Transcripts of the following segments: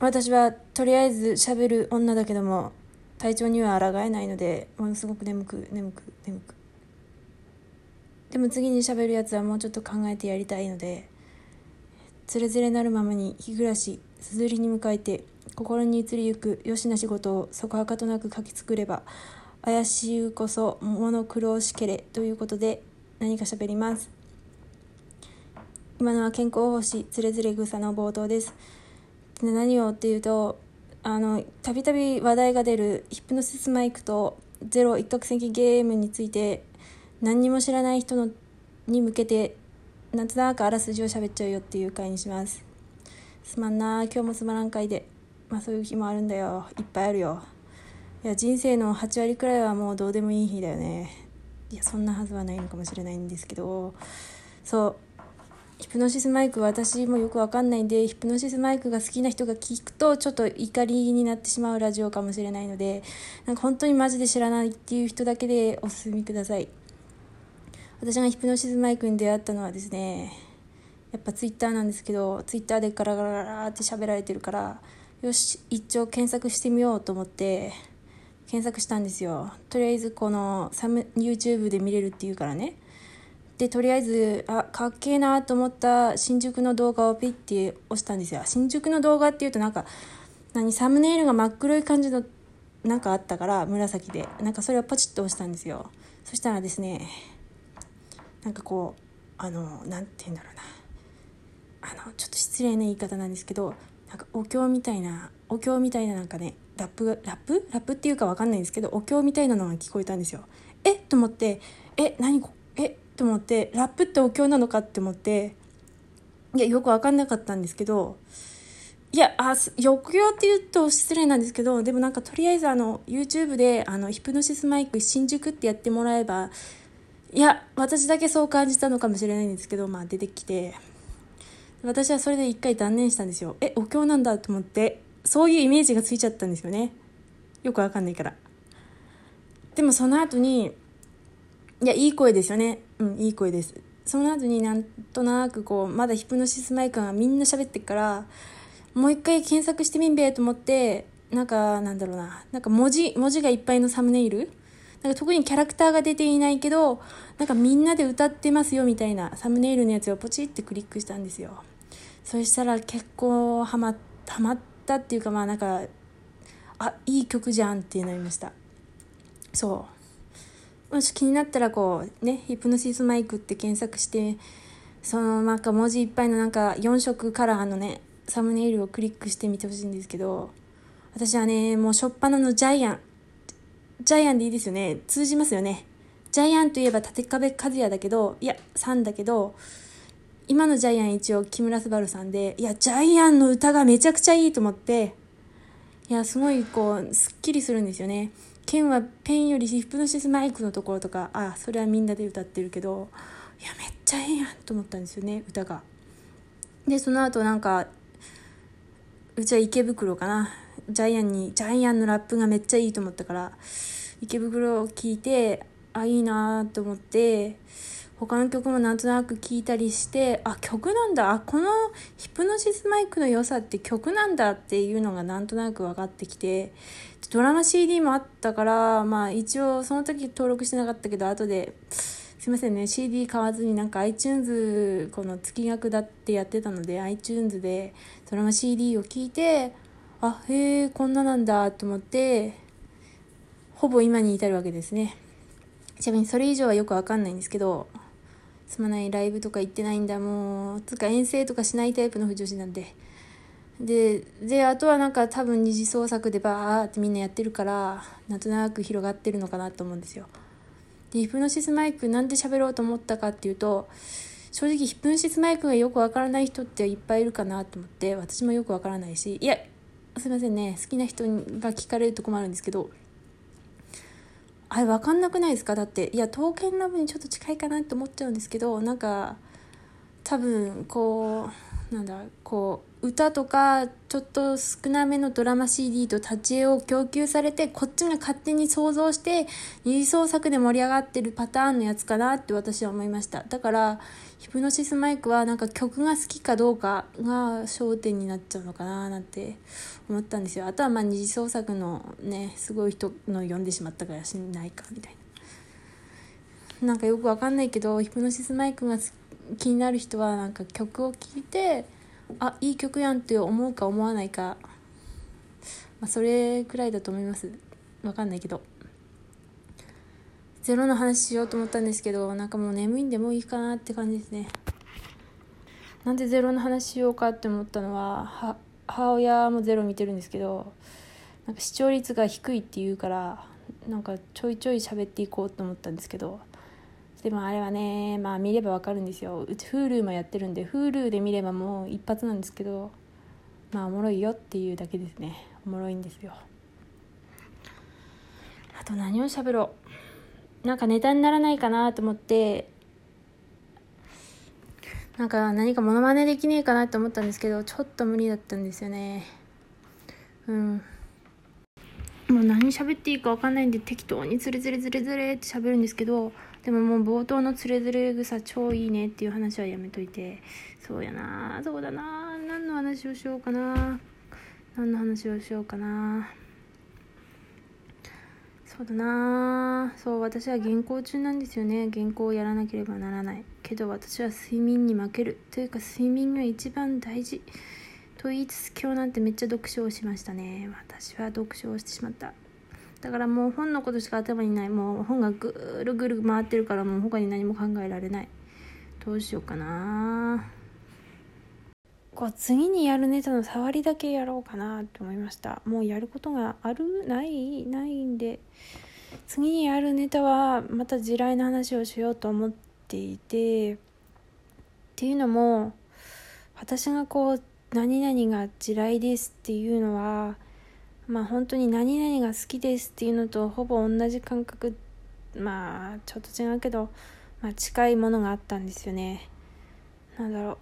私はとりあえず喋る女だけども体調には抗えないのでものすごく眠く眠く眠く。でも次に喋るやつはもうちょっと考えてやりたいのでつれづれなるままに日暮らしすずりに向かえて心に移りゆくよしな仕事をそこはかとなく書き作れば怪しゅうこそ物苦労しけれということで何か喋ります。今のは健康奉仕つれづれ草の冒頭です。で何をっていうとあのたびたび話題が出るヒップノシスマイクとゼロ一攫千金ゲームについて何にも知らない人のに向けてなんとなくあらすじを喋っちゃうよっていう回にします。すまんな今日もつまらん回で。まあそういう日もあるんだよ。いっぱいあるよ。いや人生の8割くらいはもうどうでもいい日だよね。いやそんなはずはないのかもしれないんですけど。そう。ヒプノシスマイク私もよくわかんないんでヒプノシスマイクが好きな人が聞くとちょっと怒りになってしまうラジオかもしれないのでなんか本当にマジで知らないっていう人だけでお進みください。私がヒプノシスマイクに出会ったのはですねやっぱツイッターなんですけどツイッターでガラガラガラって喋られてるからよし一応検索してみようと思って検索したんですよ。とりあえずこのサム YouTube で見れるっていうからね。でとりあえずあかっけえなと思った新宿の動画をピッて押したんですよ。新宿の動画っていうとなんか何サムネイルが真っ黒い感じのなんかあったから紫で。なんかそれをポチッと押したんですよ。そしたらですねなんかこうあの何て言うんだろうな。あのちょっと失礼な言い方なんですけどなんかお経みたいなお経みたいななんかねラップラップ？ラップっていうかわかんないんですけどお経みたいなのが聞こえたんですよ。え？っと思ってえ？何こ？え？と思ってラップってお経なのかって思っていやよく分かんなかったんですけどいやあ抑揚って言うと失礼なんですけどでもなんかとりあえずあの YouTube であのヒプノシスマイク新宿ってやってもらえばいや私だけそう感じたのかもしれないんですけどまあ出てきて。私はそれで一回断念したんですよ。えお経なんだと思ってそういうイメージがついちゃったんですよね。よくわかんないから。でもその後にいやいい声ですよね。うんいい声です。その後になんとなくこうまだヒプノシスマイクがみんな喋ってっからもう一回検索してみんべと思ってなんかなんだろうな。なんか文字文字がいっぱいのサムネイル？なんか特にキャラクターが出ていないけどなんかみんなで歌ってますよみたいなサムネイルのやつをポチってクリックしたんですよ。そしたら結構ハマハマったっていうかまあなんかあいい曲じゃんってなりました。そう。もし気になったらこうねヒプノシスマイクって検索してそのなんか文字いっぱいのなんか4色カラーのねサムネイルをクリックしてみてほしいんですけど私はねもう初っ端のジャイアン。ジャイアンでいいですよね。通じますよね。ジャイアンといえば立壁和也だけどいやさんだけど今のジャイアン一応木村昴さんでいやジャイアンの歌がめちゃくちゃいいと思っていやすごいこうすっきりするんですよね。剣はペンよりヒプノシスマイクのところとかあそれはみんなで歌ってるけどいやめっちゃええやんと思ったんですよね歌が。でその後なんかうちは池袋かな。ジャイアンにジャイアンのラップがめっちゃいいと思ったから池袋を聴いてあいいなと思って他の曲もなんとなく聴いたりしてあ曲なんだ。あこのヒプノシスマイクの良さって曲なんだっていうのがなんとなく分かってきてドラマ CD もあったからまあ一応その時登録してなかったけど後ですいませんね CD 買わずになんか iTunes この月額だってやってたので iTunes でドラマ CD を聞いてあへえこんななんだと思ってほぼ今に至るわけですね。ちなみにそれ以上はよくわかんないんですけどすまないライブとか行ってないんだもうつか遠征とかしないタイプの不女子なんで。でであとはなんか多分二次創作でバーってみんなやってるからなんとなく広がってるのかなと思うんですよ。でヒプノシスマイクなんで喋ろうと思ったかっていうと正直ヒプノシスマイクがよくわからない人っていっぱいいるかなと思って私もよくわからないしいやすいませんね好きな人が聞かれると困るんですけどあれ分かんなくないですか？だっていや刀剣ラブにちょっと近いかなって思っちゃうんですけどなんか多分こうなんだこう歌とかちょっと少なめのドラマ CD と立ち絵を供給されてこっちが勝手に想像して二次創作で盛り上がってるパターンのやつかなって私は思いました。だからヒプノシスマイクはなんか曲が好きかどうかが焦点になっちゃうのかななんて思ったんですよ。あとはまあ二次創作のねすごい人の読んでしまったからしないかみたいな。なんかよくわかんないけどヒプノシスマイクが気になる人はなんか曲を聴いてあいい曲やんって思うか思わないか、まあ、それくらいだと思います。わかんないけど。ゼロの話しようと思ったんですけどなんかもう眠いんでもういいかなって感じですね。なんでゼロの話しようかって思ったのは母親もゼロ見てるんですけどなんか視聴率が低いって言うからなんかちょいちょい喋っていこうと思ったんですけどでもあれはねまあ見ればわかるんですよ。うち Hulu もやってるんで Hulu で見ればもう一発なんですけどまあおもろいよっていうだけですね。おもろいんですよ。あと何を喋ろう。なんかネタにならないかなと思ってなんか何かモノマネできねえかなと思ったんですけどちょっと無理だったんですよね。うん。もう何喋っていいか分かんないんで適当にズレズレズレズレって喋るんですけどでももう冒頭のつれづれ草超いいねっていう話はやめといて。そうやな。そうだな。何の話をしようかな。何の話をしようかな。そうだな。そう私は原稿中なんですよね。原稿をやらなければならない。けど私は睡眠に負ける。というか睡眠が一番大事。と言いつつ今日なんてめっちゃ読書をしましたね。私は読書をしてしまった。だからもう本のことしか頭にない。もう本がぐるぐる回ってるからもう他に何も考えられない。どうしようかな。こう次にやるネタの触りだけやろうかなと思いました。もうやることがある？ない？ないんで。次にやるネタはまた地雷の話をしようと思っていて。っていうのも私がこう何々が地雷ですっていうのはまあ本当に何々が好きですっていうのとほぼ同じ感覚。まあちょっと違うけど、まあ、近いものがあったんですよね。なんだろ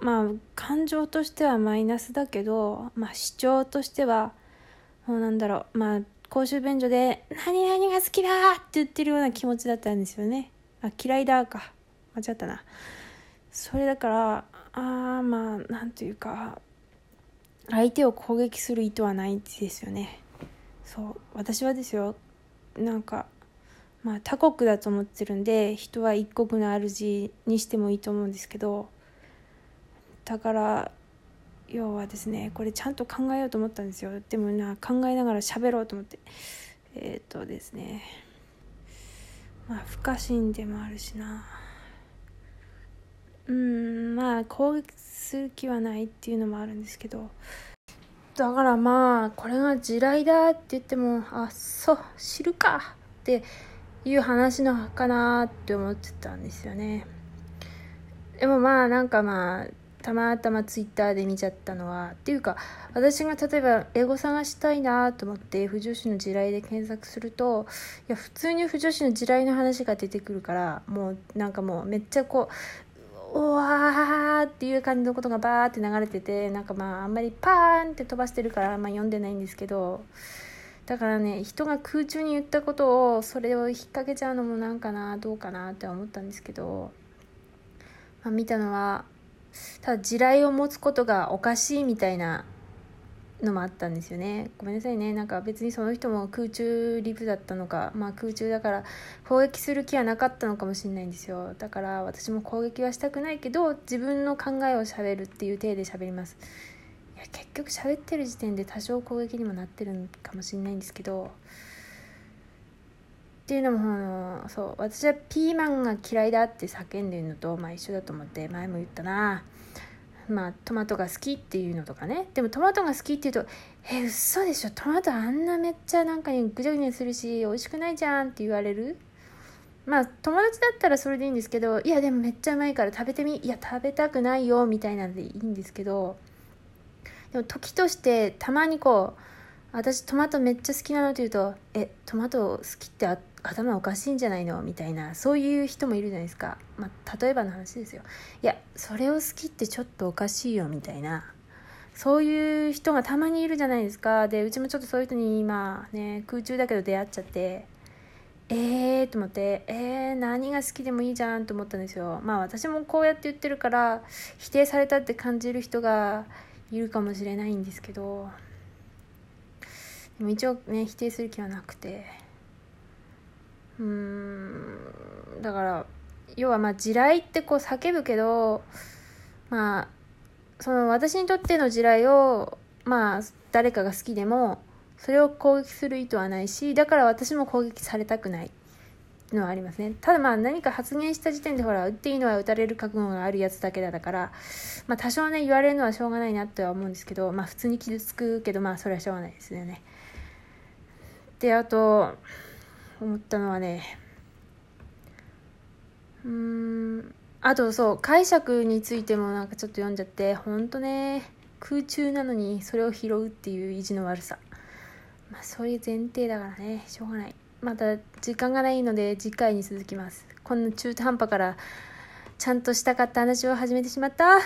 う。まあ感情としてはマイナスだけど、まあ、主張としてはもうなんだろう。まあ公衆便所で「何々が好きだ!」って言ってるような気持ちだったんですよね。あ嫌いだか。間違ったな。それだからああまあなんというか相手を攻撃する意図はないですよね。そう。私はですよ。なんかまあ他国だと思ってるんで人は一国の主にしてもいいと思うんですけどだから要はですねこれちゃんと考えようと思ったんですよ。でもな考えながら喋ろうと思って。えっ、とですね。まあ不可侵でもあるしな。うんまあ攻撃する気はないっていうのもあるんですけど。だからまあこれが地雷だって言ってもあそう知るかっていう話のかなって思ってたんですよね。でもまあなんかまあたまたまツイッターで見ちゃったのはっていうか私が例えば英語探したいなと思って不女子の地雷で検索するといや普通に不女子の地雷の話が出てくるからもうなんかもうめっちゃこううわーっていう感じのことがバーって流れててなんかまああんまりパーンって飛ばしてるからあんま読んでないんですけどだからね人が空中に言ったことをそれを引っ掛けちゃうのもなんかなどうかなって思ったんですけど、まあ、見たのはただ地雷を持つことがおかしいみたいなのもあったんですよね。ごめんなさいね。なんか別にその人も空中リブだったのかまあ空中だから攻撃する気はなかったのかもしれないんですよ。だから私も攻撃はしたくないけど自分の考えをしゃべるっていう体で喋ります。いや結局喋ってる時点で多少攻撃にもなってるのかもしれないんですけどっていうのもあのそう私はピーマンが嫌いだって叫んでるのと、まあ、一緒だと思って前も言ったな。まあトマトが好きっていうのとかね。でもトマトが好きっていうと「え嘘でしょ。トマトあんなめっちゃなんかにぐちゃぐちゃするし美味しくないじゃん」って言われる。まあ友達だったらそれでいいんですけどいやでもめっちゃうまいから食べてみいや食べたくないよみたいなんでいいんですけど。でも時としてたまにこう私トマトめっちゃ好きなのって言うと「えトマト好きってあ頭おかしいんじゃないの？みたいなそういう人もいるじゃないですか、まあ、例えばの話ですよ。いやそれを好きってちょっとおかしいよみたいな。そういう人がたまにいるじゃないですか。でうちもちょっとそういう人に今ね空中だけど出会っちゃってえーと思ってえー、何が好きでもいいじゃんと思ったんですよ。まあ私もこうやって言ってるから否定されたって感じる人がいるかもしれないんですけどでも一応ね否定する気はなくて。うん。だから要はまあ地雷ってこう叫ぶけどまあその私にとっての地雷をまあ誰かが好きでもそれを攻撃する意図はないしだから私も攻撃されたくない。のはありますね。ただまあ何か発言した時点でほら打っていいのは打たれる覚悟があるやつだけだからまあ多少ね言われるのはしょうがないなとは思うんですけどまあ普通に傷つくけどまあそれはしょうがないですよね。であと思ったのはねうーんあとそう解釈についてもなんかちょっと読んじゃってほんとね空中なのにそれを拾うっていう意地の悪さ。まあそういう前提だからねしょうがない。また時間がないので次回に続きます。こんな中途半端からちゃんとしたかった話を始めてしまった。